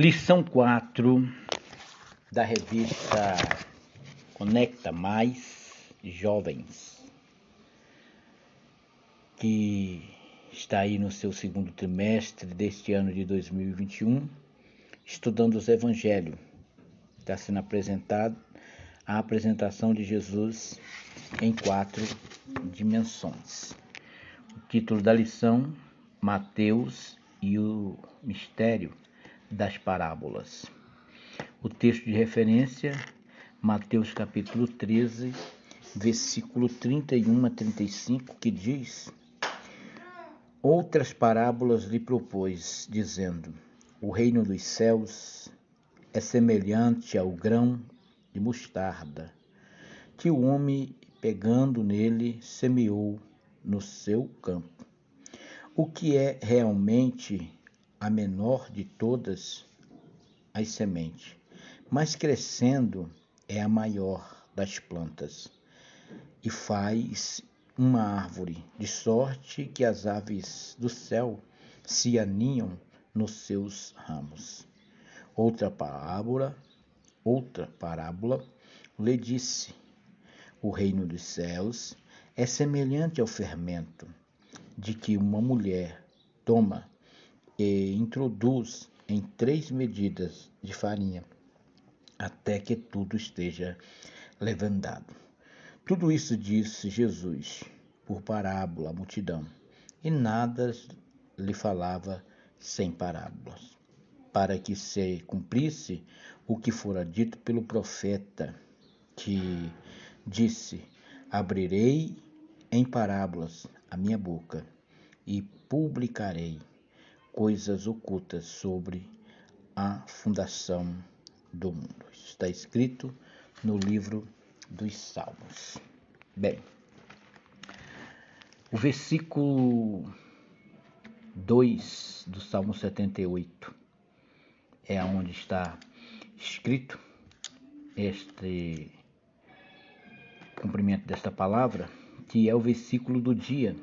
Lição 4 da revista Conecta Mais Jovens, que está aí no seu segundo trimestre deste ano de 2021, estudando os Evangelhos. Está sendo apresentado a apresentação de Jesus em quatro dimensões. O título da lição: Mateus e o mistério das parábolas. O texto de referência, Mateus capítulo 13, versículo 31 a 35, que diz: Outras parábolas lhe propôs, dizendo: O reino dos céus é semelhante ao grão de mostarda, que o homem, pegando nele, semeou no seu campo. O que é realmente a menor de todas as sementes, mas crescendo é a maior das plantas e faz uma árvore, de sorte que as aves do céu se aninham nos seus ramos. Outra parábola, outra parábola lhe disse: O reino dos céus é semelhante ao fermento de que uma mulher toma e introduz em três medidas de farinha até que tudo esteja levantado. Tudo isso disse Jesus por parábola à multidão, e nada lhe falava sem parábolas, para que se cumprisse o que fora dito pelo profeta, que disse: Abrirei em parábolas a minha boca e publicarei coisas ocultas sobre a fundação do mundo. Está escrito no livro dos Salmos. Bem, o versículo 2 do Salmo 78 é onde está escrito este cumprimento desta palavra, que é o versículo do dia.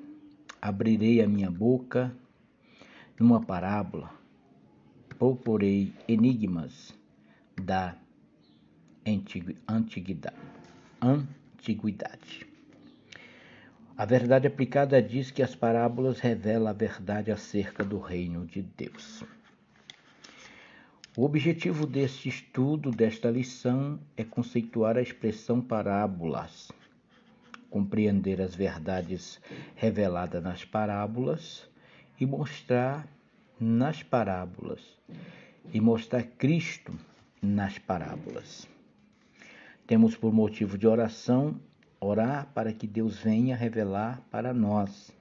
Abrirei a minha boca numa parábola, proporei enigmas da antiguidade. A verdade aplicada diz que as parábolas revelam a verdade acerca do reino de Deus. O objetivo deste estudo, desta lição, é conceituar a expressão parábolas, compreender as verdades reveladas nas parábolas e mostrar nas parábolas e mostrar Cristo nas parábolas. Temos por motivo de oração orar para que Deus venha revelar para nós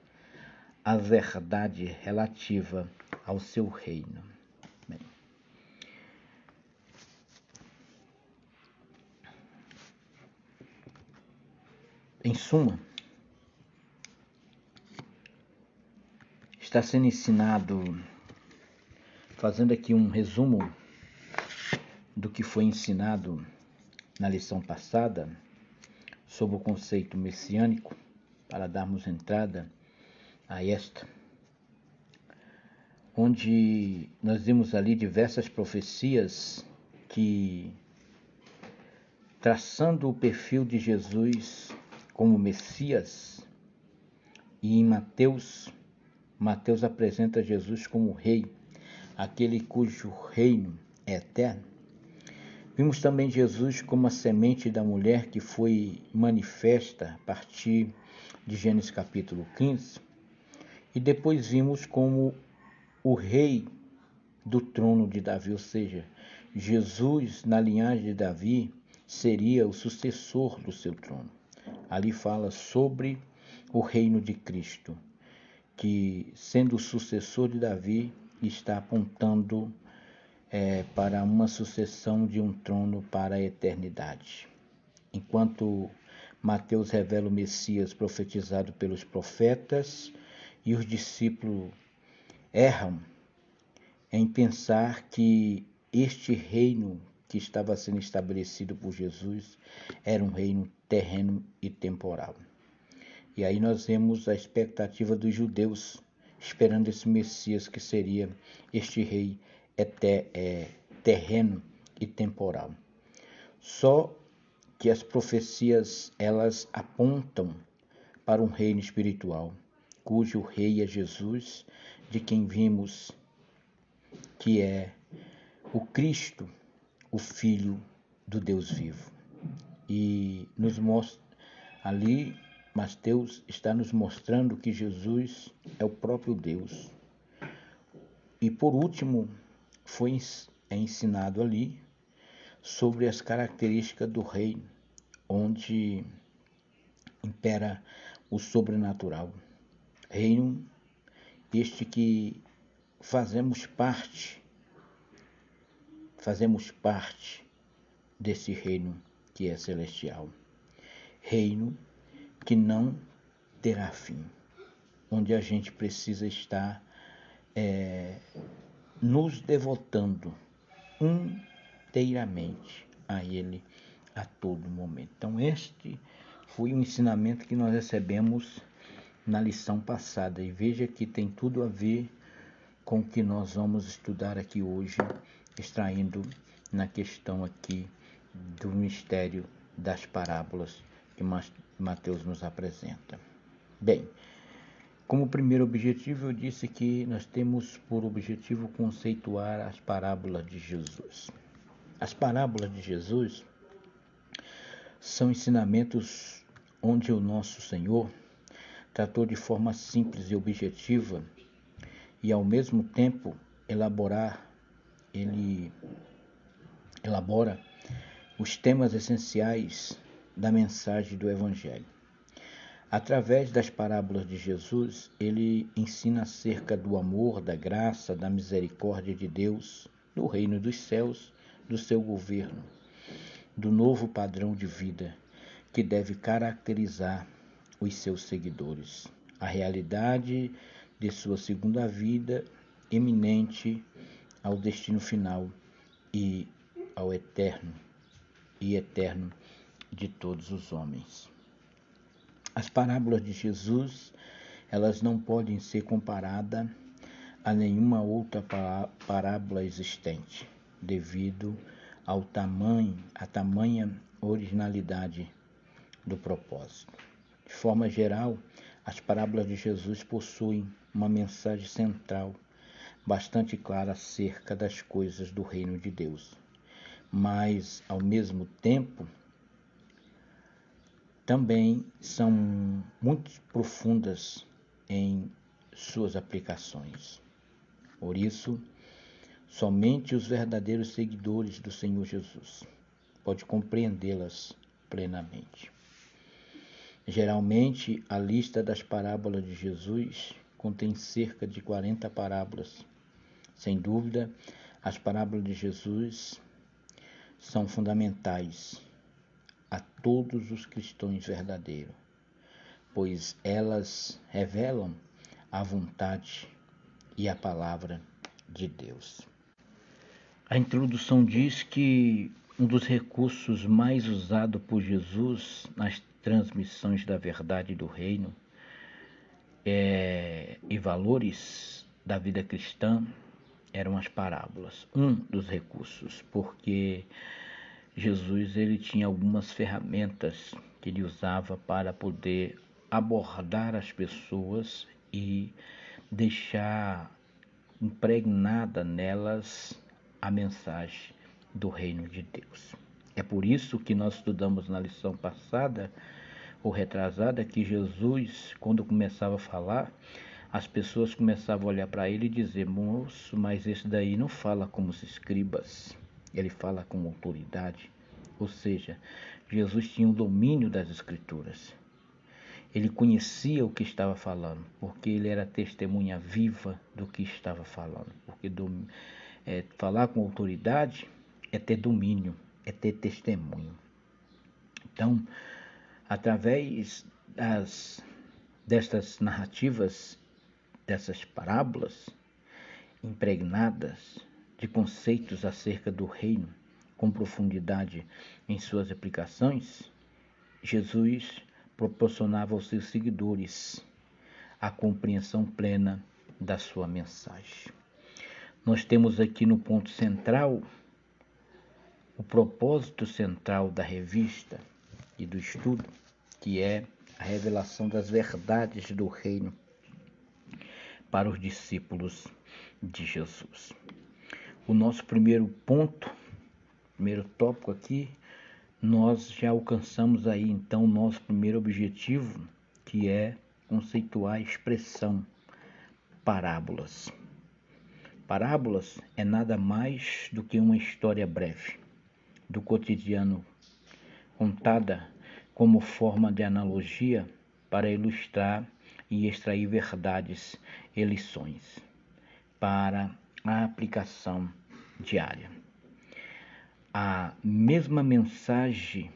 a verdade relativa ao seu reino. Bem. Em suma, está sendo ensinado, fazendo aqui um resumo do que foi ensinado na lição passada sobre o conceito messiânico, para darmos entrada a esta, onde nós vimos ali diversas profecias que, traçando o perfil de Jesus como Messias, e em Mateus Mateus apresenta Jesus como rei, aquele cujo reino é eterno. Vimos também Jesus como a semente da mulher que foi manifesta a partir de Gênesis capítulo 15. E depois vimos como o rei do trono de Davi, ou seja, Jesus, na linhagem de Davi, seria o sucessor do seu trono. Ali fala sobre o reino de Cristo que, sendo o sucessor de Davi, está apontando é, para uma sucessão de um trono para a eternidade. Enquanto Mateus revela o Messias profetizado pelos profetas e os discípulos erram em pensar que este reino que estava sendo estabelecido por Jesus era um reino terreno e temporal. E aí nós vemos a expectativa dos judeus esperando esse Messias que seria este rei é, terreno e temporal. Só que as profecias elas apontam para um reino espiritual, cujo rei é Jesus, de quem vimos que é o Cristo, o Filho do Deus vivo. E nos mostra ali, Mateus está nos mostrando que Jesus é o próprio Deus. E por último, foi é ensinado ali sobre as características do reino, onde impera o sobrenatural. Reino este que fazemos parte, fazemos parte desse reino que é celestial. Reino que não terá fim, onde a gente precisa estar é, nos devotando inteiramente a Ele a todo momento. Então, este foi o ensinamento que nós recebemos na lição passada e veja que tem tudo a ver com o que nós vamos estudar aqui hoje, extraindo na questão aqui do mistério das parábolas que Mateus nos apresenta. Bem, como primeiro objetivo, eu disse que nós temos por objetivo conceituar as parábolas de Jesus. As parábolas de Jesus são ensinamentos onde o nosso Senhor tratou de forma simples e objetiva e ao mesmo tempo elaborar ele elabora os temas essenciais da mensagem do evangelho. Através das parábolas de Jesus, ele ensina acerca do amor, da graça, da misericórdia de Deus, do reino dos céus do seu governo, do novo padrão de vida que deve caracterizar os seus seguidores, a realidade de sua segunda vida eminente ao destino final e ao eterno e eterno de todos os homens. As parábolas de Jesus, elas não podem ser comparadas a nenhuma outra parábola existente devido ao tamanho, à tamanha originalidade do propósito. De forma geral, as parábolas de Jesus possuem uma mensagem central bastante clara acerca das coisas do reino de Deus, mas ao mesmo tempo também são muito profundas em suas aplicações. Por isso, Somente os verdadeiros seguidores do Senhor Jesus pode compreendê-las plenamente. Geralmente, a lista das parábolas de Jesus contém cerca de 40 parábolas. Sem dúvida, as parábolas de Jesus são fundamentais a todos os cristãos verdadeiros, pois elas revelam a vontade e a palavra de Deus. A introdução diz que um dos recursos mais usados por Jesus nas transmissões da verdade do reino é, e valores da vida cristã eram as parábolas. Um dos recursos, porque Jesus ele tinha algumas ferramentas que ele usava para poder abordar as pessoas e deixar impregnada nelas a mensagem do reino de Deus. É por isso que nós estudamos na lição passada ou retrasada que Jesus, quando começava a falar, as pessoas começavam a olhar para ele e dizer: Moço, mas esse daí não fala como os escribas, ele fala com autoridade. Ou seja, Jesus tinha o domínio das Escrituras. Ele conhecia o que estava falando, porque ele era testemunha viva do que estava falando, porque é, falar com autoridade é ter domínio, é ter testemunho. Então, através das, destas narrativas, dessas parábolas impregnadas de conceitos acerca do reino com profundidade em suas aplicações, Jesus proporcionava aos seus seguidores a compreensão plena da sua mensagem. Nós temos aqui no ponto central o propósito central da revista e do estudo, que é a revelação das verdades do reino para os discípulos de Jesus. O nosso primeiro ponto, primeiro tópico aqui, nós já alcançamos aí então o nosso primeiro objetivo, que é conceituar a expressão parábolas. Parábolas é nada mais do que uma história breve do cotidiano contada como forma de analogia para ilustrar e extrair verdades e lições para a aplicação diária. A mesma mensagem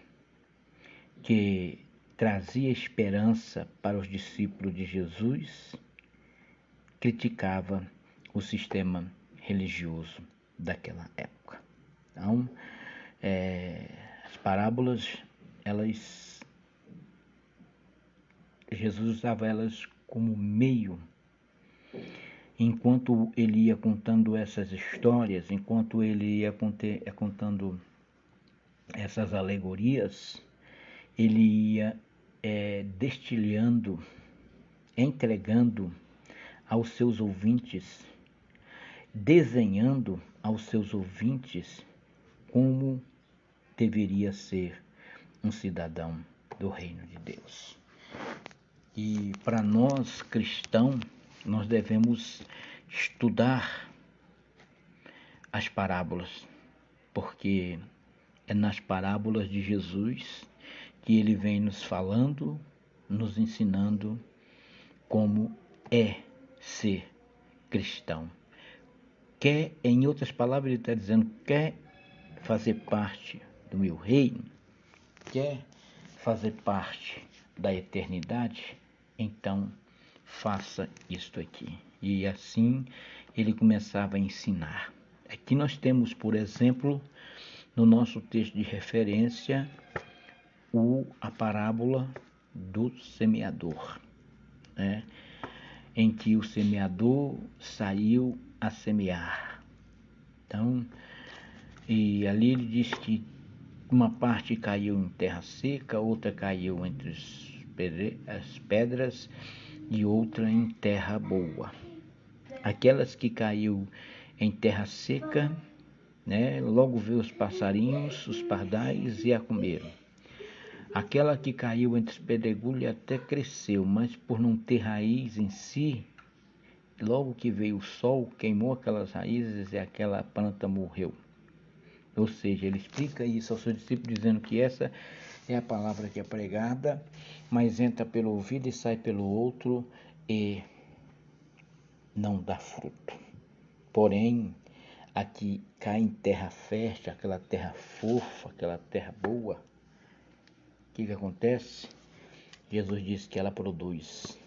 que trazia esperança para os discípulos de Jesus criticava o sistema religioso daquela época. Então, é, as parábolas, elas Jesus usava elas como meio enquanto ele ia contando essas histórias, enquanto ele ia eh, contando essas alegorias, ele ia é, destilhando, entregando aos seus ouvintes, desenhando aos seus ouvintes como deveria ser um cidadão do reino de Deus. E para nós cristãos, nós devemos estudar as parábolas, porque é nas parábolas de Jesus que ele vem nos falando, nos ensinando como é ser cristão. Quer, em outras palavras, ele está dizendo, quer fazer parte do meu reino, quer fazer parte da eternidade, então faça isto aqui. E assim ele começava a ensinar. Aqui nós temos, por exemplo, no nosso texto de referência, o, a parábola do semeador, né? em que o semeador saiu a semear. Então, e ali ele diz que uma parte caiu em terra seca, outra caiu entre as pedras e outra em terra boa. Aquelas que caiu em terra seca, né, logo vê os passarinhos, os pardais e a comeram. Aquela que caiu entre os pedregulhos até cresceu, mas por não ter raiz em si, logo que veio o sol, queimou aquelas raízes e aquela planta morreu. Ou seja, ele explica isso ao seu discípulo dizendo que essa é a palavra que é pregada, mas entra pelo ouvido e sai pelo outro e não dá fruto. Porém, aqui cai em terra fértil, aquela terra fofa, aquela terra boa. O que, que acontece? Jesus disse que ela produz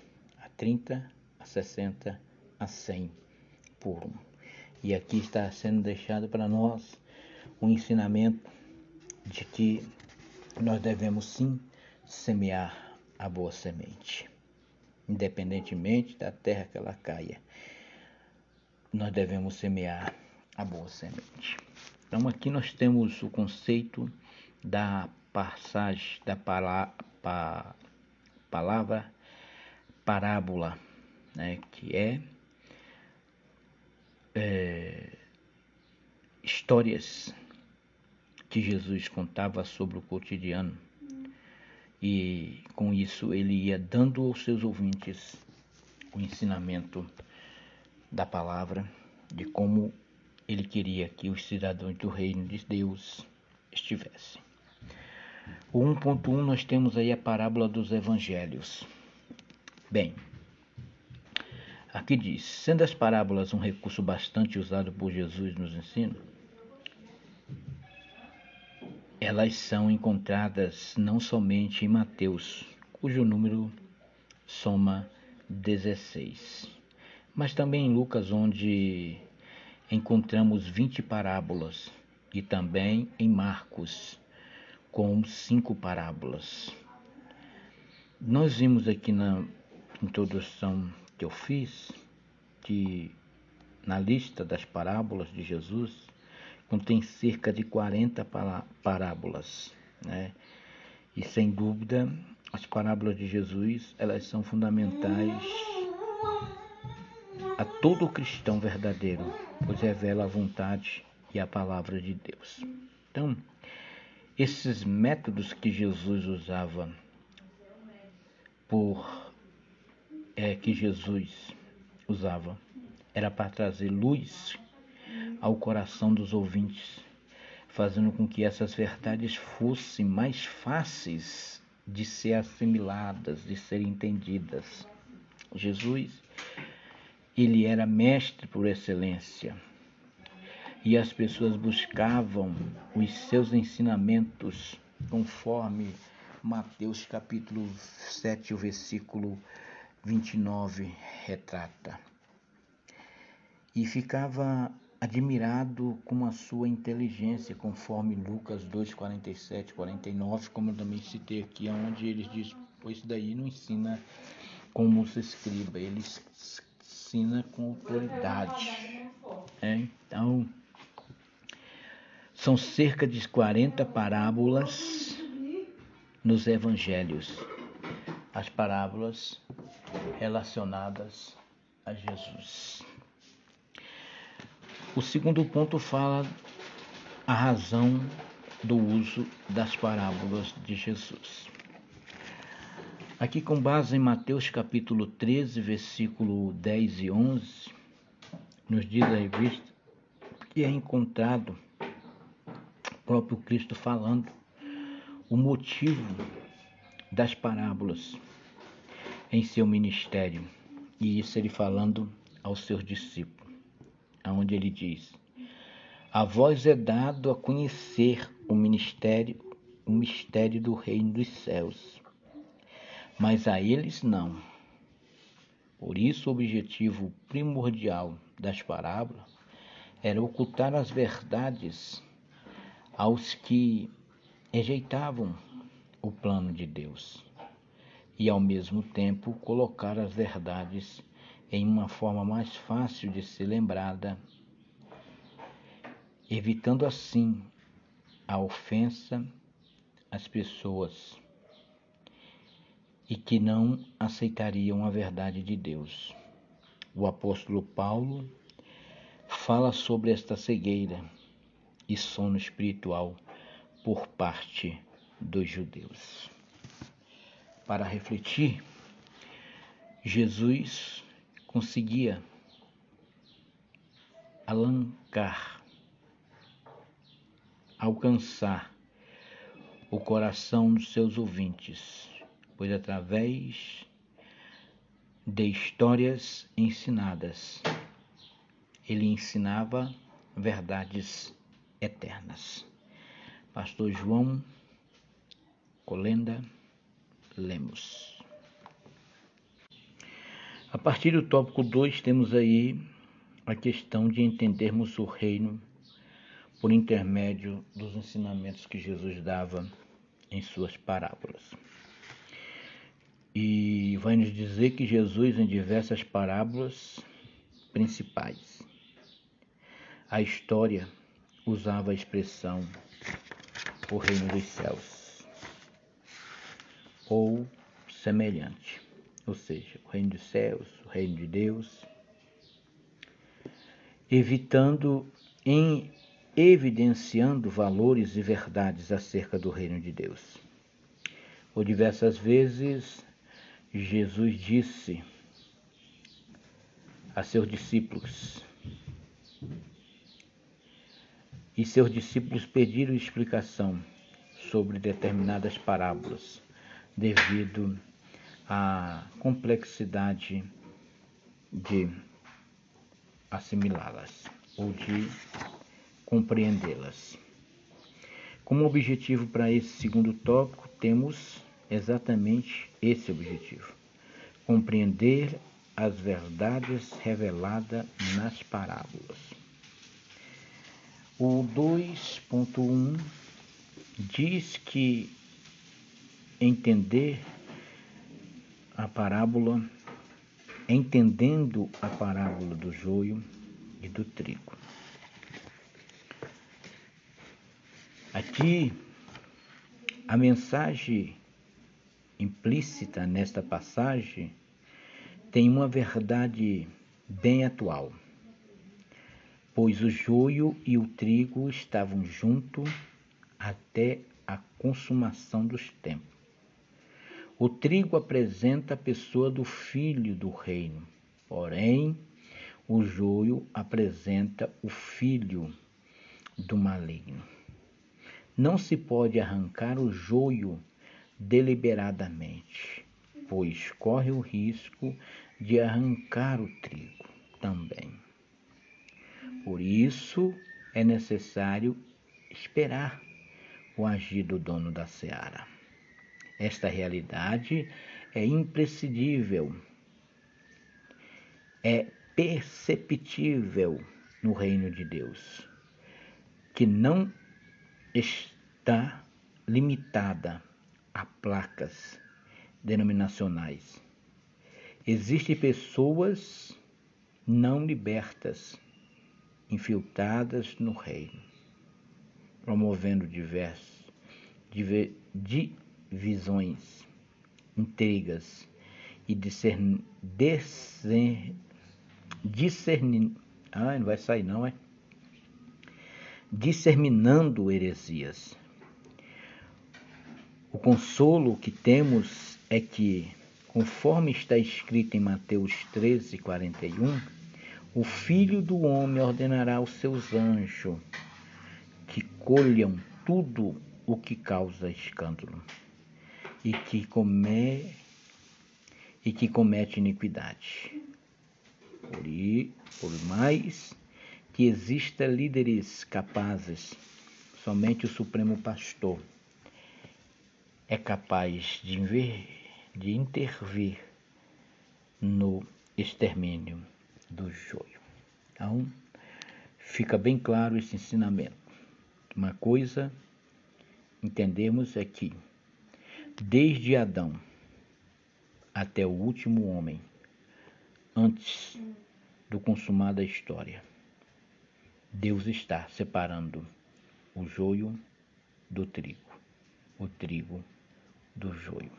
a 30, a 60, a 100 por um. E aqui está sendo deixado para nós um ensinamento de que nós devemos sim semear a boa semente, independentemente da terra que ela caia. Nós devemos semear a boa semente. Então aqui nós temos o conceito da passagem da palavra, palavra parábola, né, que é, é histórias que Jesus contava sobre o cotidiano. E com isso ele ia dando aos seus ouvintes o ensinamento da palavra, de como ele queria que os cidadãos do reino de Deus estivessem. O 1.1 nós temos aí a parábola dos evangelhos. Bem, aqui diz: sendo as parábolas um recurso bastante usado por Jesus nos ensinos, elas são encontradas não somente em Mateus, cujo número soma 16, mas também em Lucas, onde encontramos 20 parábolas, e também em Marcos, com cinco parábolas. Nós vimos aqui na introdução que eu fiz que na lista das parábolas de Jesus contém cerca de 40 parábolas, né? E sem dúvida, as parábolas de Jesus, elas são fundamentais a todo cristão verdadeiro, pois revela a vontade e a palavra de Deus. Então, esses métodos que Jesus usava por é, que Jesus usava era para trazer luz ao coração dos ouvintes, fazendo com que essas verdades fossem mais fáceis de ser assimiladas, de serem entendidas. Jesus, ele era mestre por excelência e as pessoas buscavam os seus ensinamentos conforme Mateus capítulo 7, o versículo 29 retrata. E ficava admirado com a sua inteligência, conforme Lucas 2, 47, 49, como também citei aqui, onde ele diz, pois daí não ensina como se escriba, ele ensina com autoridade. É, então, são cerca de 40 parábolas nos evangelhos. As parábolas relacionadas a Jesus. O segundo ponto fala a razão do uso das parábolas de Jesus. Aqui, com base em Mateus capítulo 13, versículo 10 e 11, nos diz a revista que é encontrado próprio Cristo falando o motivo das parábolas em seu ministério. E isso ele falando aos seus discípulos, aonde ele diz: A vós é dado a conhecer o ministério, o mistério do reino dos céus, mas a eles não. Por isso, o objetivo primordial das parábolas era ocultar as verdades aos que rejeitavam o plano de Deus e, ao mesmo tempo, colocar as verdades em uma forma mais fácil de ser lembrada, evitando assim a ofensa às pessoas e que não aceitariam a verdade de Deus. O apóstolo Paulo fala sobre esta cegueira e sono espiritual por parte dos judeus. Para refletir, Jesus conseguia alancar, alcançar o coração dos seus ouvintes, pois através de histórias ensinadas, ele ensinava verdades eternas. Pastor João Colenda Lemos. A partir do tópico 2, temos aí a questão de entendermos o reino por intermédio dos ensinamentos que Jesus dava em suas parábolas. E vai nos dizer que Jesus, em diversas parábolas principais, a história usava a expressão o reino dos céus ou semelhante, ou seja, o reino dos céus, o reino de Deus, evitando em evidenciando valores e verdades acerca do reino de Deus. Por diversas vezes Jesus disse a seus discípulos e seus discípulos pediram explicação sobre determinadas parábolas, devido à complexidade de assimilá-las ou de compreendê-las. Como objetivo para esse segundo tópico, temos exatamente esse objetivo: compreender as verdades reveladas nas parábolas. O 2.1 diz que entender a parábola, entendendo a parábola do joio e do trigo. Aqui, a mensagem implícita nesta passagem tem uma verdade bem atual, pois o joio e o trigo estavam juntos até a consumação dos tempos. O trigo apresenta a pessoa do filho do reino, porém, o joio apresenta o filho do maligno. Não se pode arrancar o joio deliberadamente, pois corre o risco de arrancar o trigo também. Por isso é necessário esperar o agir do dono da seara. Esta realidade é imprescindível, é perceptível no reino de Deus, que não está limitada a placas denominacionais. Existem pessoas não libertas, infiltradas no reino, promovendo diversas divisões, intrigas e discern, discern, discerni, ah, não vai sair não, é? Disseminando heresias. O consolo que temos é que, conforme está escrito em Mateus 13, 41, o Filho do Homem ordenará aos seus anjos que colham tudo o que causa escândalo e que, come, e que comete iniquidade. Por, por mais que exista líderes capazes, somente o Supremo Pastor é capaz de, de intervir no extermínio do joio. Então, fica bem claro esse ensinamento. Uma coisa entendemos é que, desde Adão até o último homem, antes do consumar da história, Deus está separando o joio do trigo, o trigo do joio.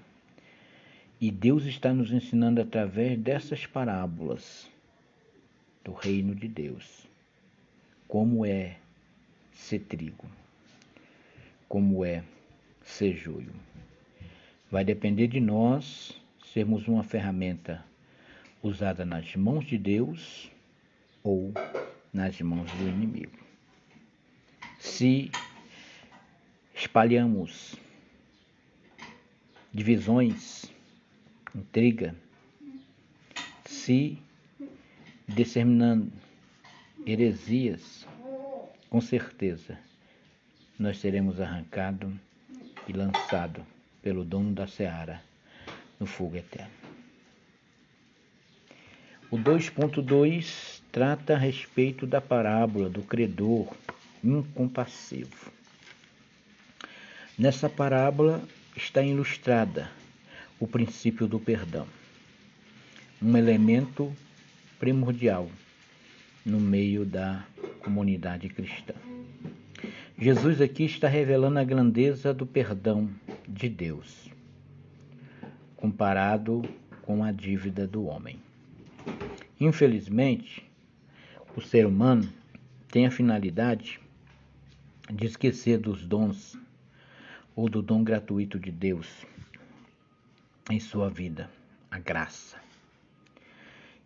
E Deus está nos ensinando através dessas parábolas do reino de Deus como é ser trigo, como é ser joio. Vai depender de nós sermos uma ferramenta usada nas mãos de Deus ou nas mãos do inimigo. Se espalhamos divisões, intriga, se disseminando heresias, com certeza nós seremos arrancados e lançados pelo dono da seara no fogo eterno. O 2.2 trata a respeito da parábola do credor incompassivo. Nessa parábola está ilustrada o princípio do perdão, um elemento primordial no meio da comunidade cristã. Jesus aqui está revelando a grandeza do perdão de Deus, comparado com a dívida do homem. Infelizmente, o ser humano tem a finalidade de esquecer dos dons ou do dom gratuito de Deus em sua vida, a graça.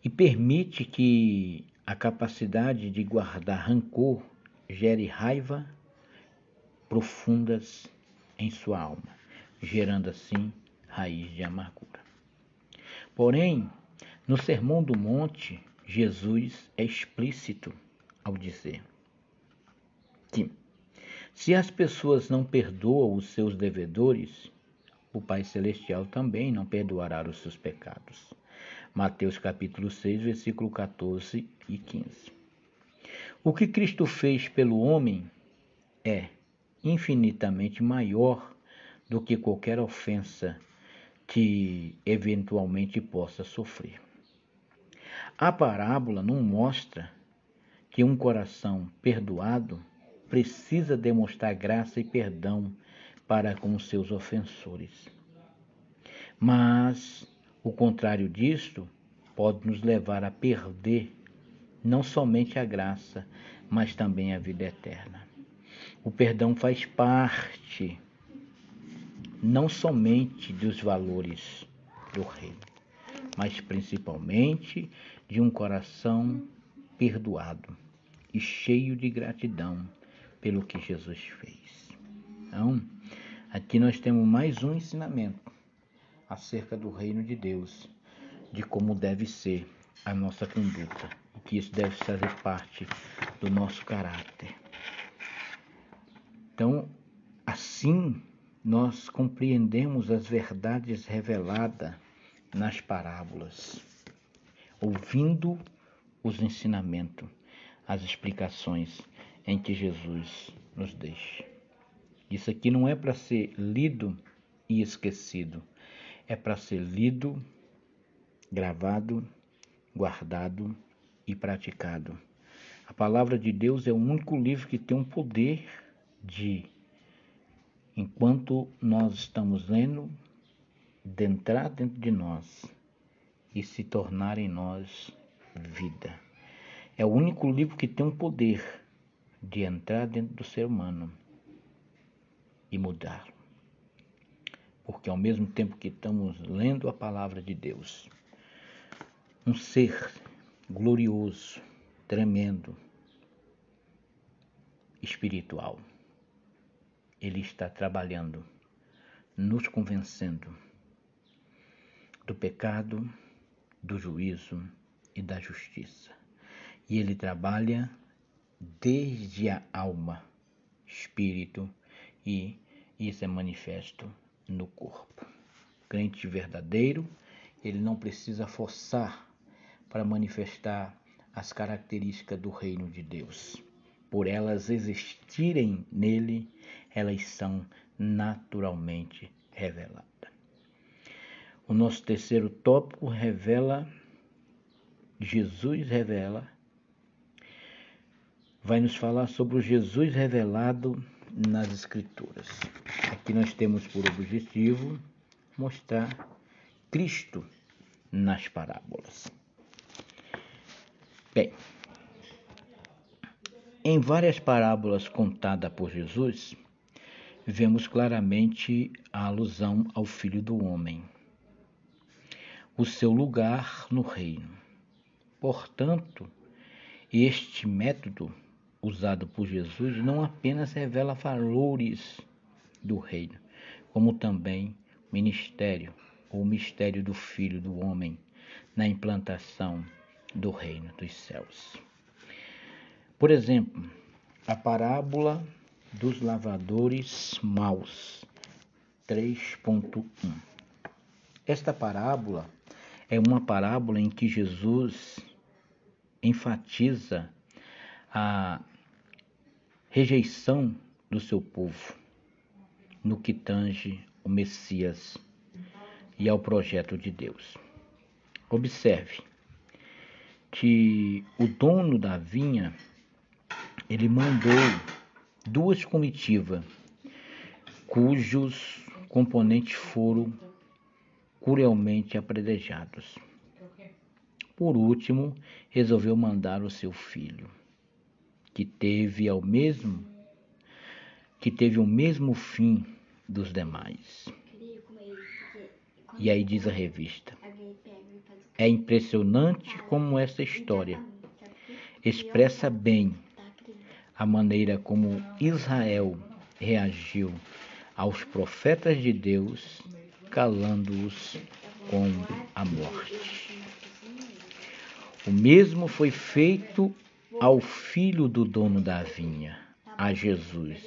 E permite que a capacidade de guardar rancor gere raiva profundas em sua alma, gerando assim raiz de amargura. Porém, no Sermão do Monte, Jesus é explícito ao dizer que se as pessoas não perdoam os seus devedores, o Pai Celestial também não perdoará os seus pecados. Mateus capítulo 6, versículo 14 e 15. O que Cristo fez pelo homem é infinitamente maior do que qualquer ofensa que eventualmente possa sofrer. A parábola não mostra que um coração perdoado precisa demonstrar graça e perdão para com seus ofensores. Mas o contrário disto pode nos levar a perder não somente a graça, mas também a vida eterna. O perdão faz parte não somente dos valores do reino, mas principalmente de um coração perdoado e cheio de gratidão pelo que Jesus fez. Então, aqui nós temos mais um ensinamento acerca do reino de Deus, de como deve ser a nossa conduta que isso deve fazer parte do nosso caráter. Então, assim, nós compreendemos as verdades reveladas nas parábolas, ouvindo os ensinamentos, as explicações em que Jesus nos deixa. Isso aqui não é para ser lido e esquecido, é para ser lido, gravado, guardado e praticado. A palavra de Deus é o único livro que tem um poder de, enquanto nós estamos lendo, de entrar dentro de nós e se tornar em nós vida. É o único livro que tem um poder de entrar dentro do ser humano e mudá-lo. Porque ao mesmo tempo que estamos lendo a palavra de Deus, um ser glorioso, tremendo, espiritual. Ele está trabalhando, nos convencendo do pecado, do juízo e da justiça. E ele trabalha desde a alma, espírito e isso é manifesto no corpo. crente verdadeiro, ele não precisa forçar para manifestar as características do reino de Deus. Por elas existirem nele, elas são naturalmente reveladas. O nosso terceiro tópico revela, Jesus revela, vai nos falar sobre o Jesus revelado nas Escrituras. Aqui nós temos por objetivo mostrar Cristo nas parábolas. Bem, em várias parábolas contadas por Jesus, vemos claramente a alusão ao Filho do Homem, o seu lugar no reino. Portanto, este método usado por Jesus não apenas revela valores do reino, como também ministério ou mistério do Filho do Homem na implantação do reino dos céus. Por exemplo, a parábola dos lavadores maus, 3.1. Esta parábola é uma parábola em que Jesus enfatiza a rejeição do seu povo no que tange o Messias e ao projeto de Deus. Observe, que o dono da vinha ele mandou duas comitivas cujos componentes foram cruelmente apredejados. Por último, resolveu mandar o seu filho, que teve ao mesmo que teve o mesmo fim dos demais. E aí diz a revista: é impressionante como essa história expressa bem a maneira como Israel reagiu aos profetas de Deus, calando-os com a morte. O mesmo foi feito ao filho do dono da vinha, a Jesus,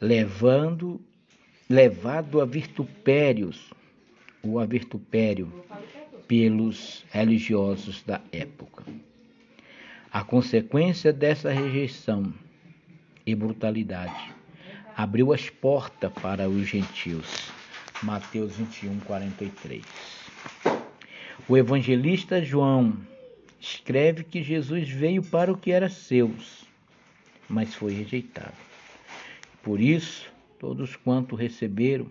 levando levado a vitupérios o avertupério pelos religiosos da época. A consequência dessa rejeição e brutalidade abriu as portas para os gentios. Mateus 21, 43. O evangelista João escreve que Jesus veio para o que era seus, mas foi rejeitado. Por isso, todos quanto receberam,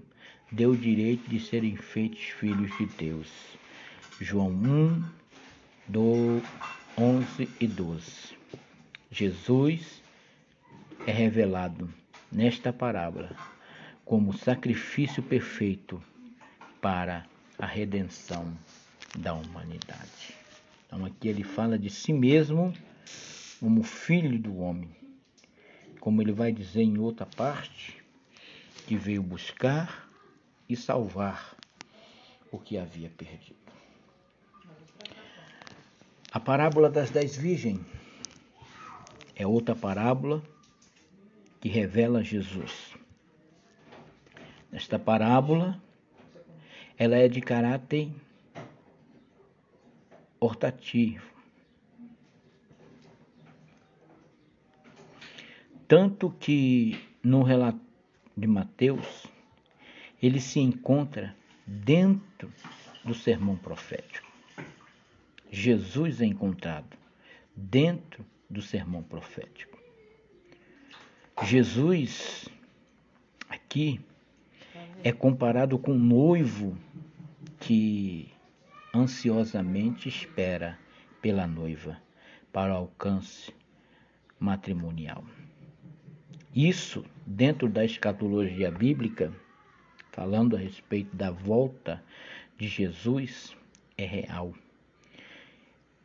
deu o direito de serem feitos filhos de Deus. João 1, do 11 e 12. Jesus é revelado nesta parábola como sacrifício perfeito para a redenção da humanidade. Então aqui ele fala de si mesmo como filho do homem. Como ele vai dizer em outra parte, que veio buscar e salvar o que havia perdido. A parábola das dez virgens é outra parábola que revela Jesus. Esta parábola, ela é de caráter hortativo. Tanto que no relato de Mateus, ele se encontra dentro do sermão profético. Jesus é encontrado dentro do sermão profético. Jesus, aqui, é comparado com um noivo que ansiosamente espera pela noiva para o alcance matrimonial. Isso, dentro da escatologia bíblica, falando a respeito da volta de Jesus, é real.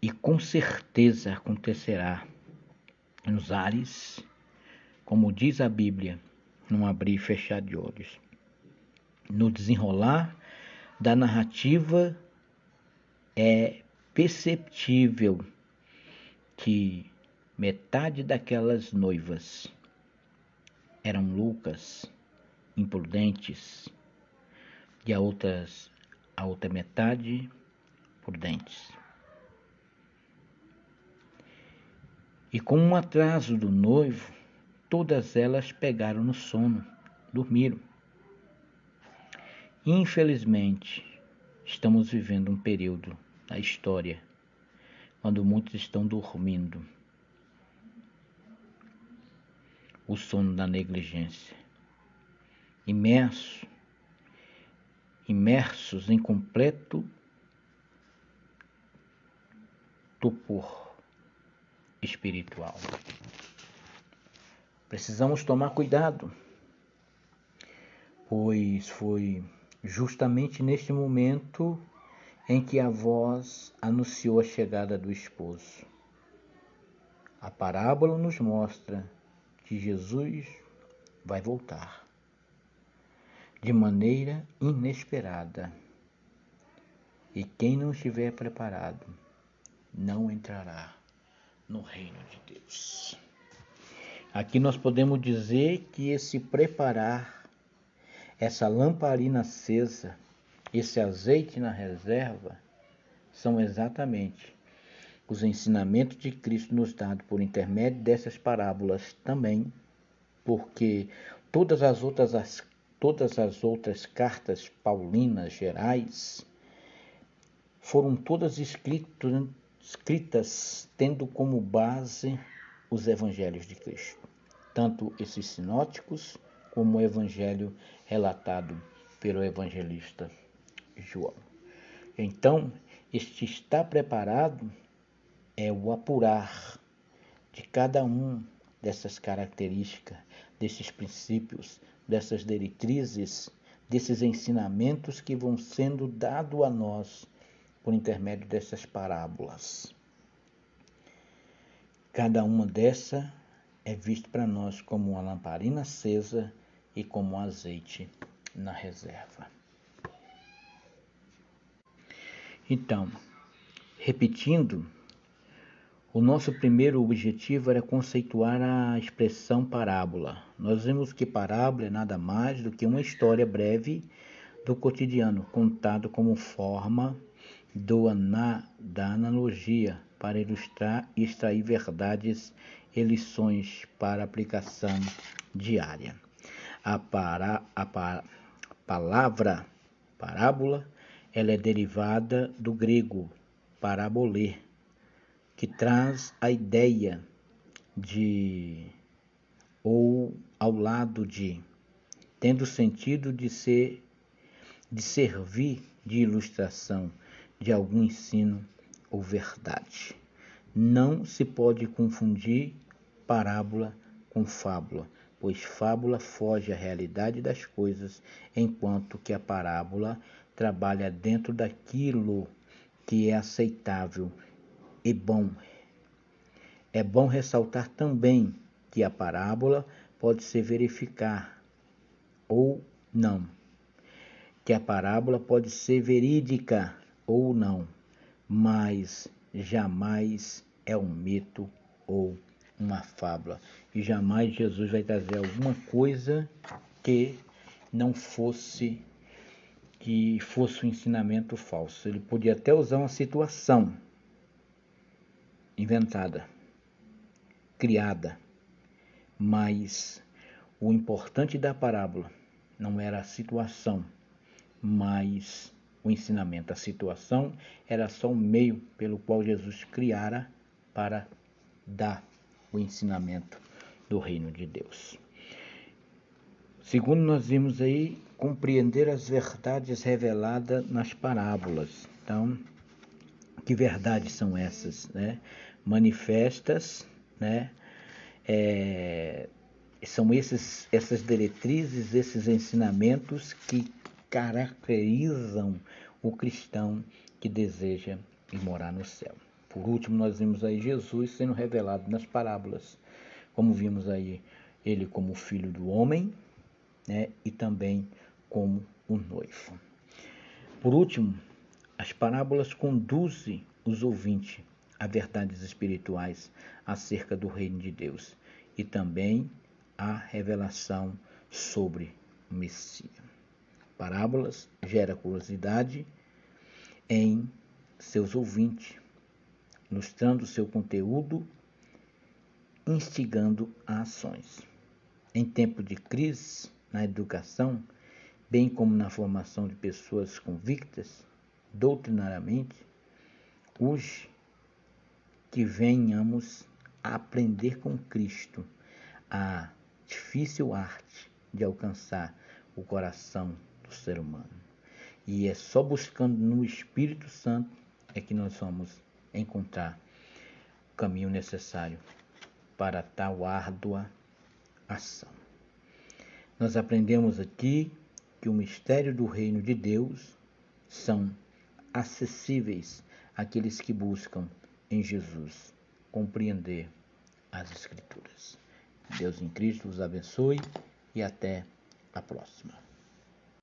E com certeza acontecerá nos ares, como diz a Bíblia, num abrir e fechar de olhos no desenrolar da narrativa é perceptível que metade daquelas noivas eram loucas, imprudentes, e a, outras, a outra metade prudentes. E com um atraso do noivo, todas elas pegaram no sono, dormiram. Infelizmente, estamos vivendo um período na história quando muitos estão dormindo. O sono da negligência. Imerso, imersos em completo tupor espiritual. Precisamos tomar cuidado, pois foi justamente neste momento em que a voz anunciou a chegada do esposo. A parábola nos mostra que Jesus vai voltar de maneira inesperada. E quem não estiver preparado não entrará no reino de Deus. Aqui nós podemos dizer que esse preparar essa lamparina acesa, esse azeite na reserva, são exatamente os ensinamentos de Cristo nos dados por intermédio dessas parábolas também, porque todas as outras, as, todas as outras cartas paulinas gerais foram todas escritas, escritas tendo como base os evangelhos de Cristo, tanto esses sinóticos como o evangelho relatado pelo evangelista João. Então, este estar preparado é o apurar de cada um dessas características, desses princípios, dessas diretrizes, desses ensinamentos que vão sendo dados a nós por intermédio dessas parábolas. Cada uma dessa é vista para nós como uma lamparina acesa e como azeite na reserva. Então, repetindo, o nosso primeiro objetivo era conceituar a expressão parábola. Nós vimos que parábola é nada mais do que uma história breve do cotidiano, contado como forma do ana, da analogia para ilustrar e extrair verdades e lições para aplicação diária. A, para, a pa, palavra parábola ela é derivada do grego parabolê, que traz a ideia de ou ao lado de, tendo sentido de ser de servir de ilustração de algum ensino ou verdade. Não se pode confundir parábola com fábula, pois fábula foge à realidade das coisas, enquanto que a parábola trabalha dentro daquilo que é aceitável e bom. É bom ressaltar também que a parábola pode se verificar ou não, que a parábola pode ser verídica ou não, mas jamais é um mito ou uma fábula. E jamais Jesus vai trazer alguma coisa que não fosse que fosse um ensinamento falso. Ele podia até usar uma situação inventada, criada, mas o importante da parábola não era a situação, mas o ensinamento. A situação era só um meio pelo qual Jesus criara para dar o ensinamento do reino de Deus. Segundo nós vimos aí, compreender as verdades reveladas nas parábolas. Então, que verdades são essas, né? Manifestas, né? É, são esses, essas diretrizes, esses ensinamentos que caracterizam o cristão que deseja morar no céu. Por último, nós vimos aí Jesus sendo revelado nas parábolas, como vimos aí ele como filho do homem, né, e também como o noivo. Por último, as parábolas conduzem os ouvintes a verdades espirituais acerca do reino de Deus e também a revelação sobre o Messias. Parábolas gera curiosidade em seus ouvintes ilustrando seu conteúdo, instigando a ações. Em tempo de crise na educação, bem como na formação de pessoas convictas doutrinariamente, hoje que venhamos a aprender com Cristo a difícil arte de alcançar o coração do ser humano. E é só buscando no Espírito Santo é que nós vamos encontrar o caminho necessário para tal árdua ação. Nós aprendemos aqui que o mistério do reino de Deus são acessíveis àqueles que buscam em Jesus compreender as Escrituras. Deus em Cristo os abençoe e até a próxima.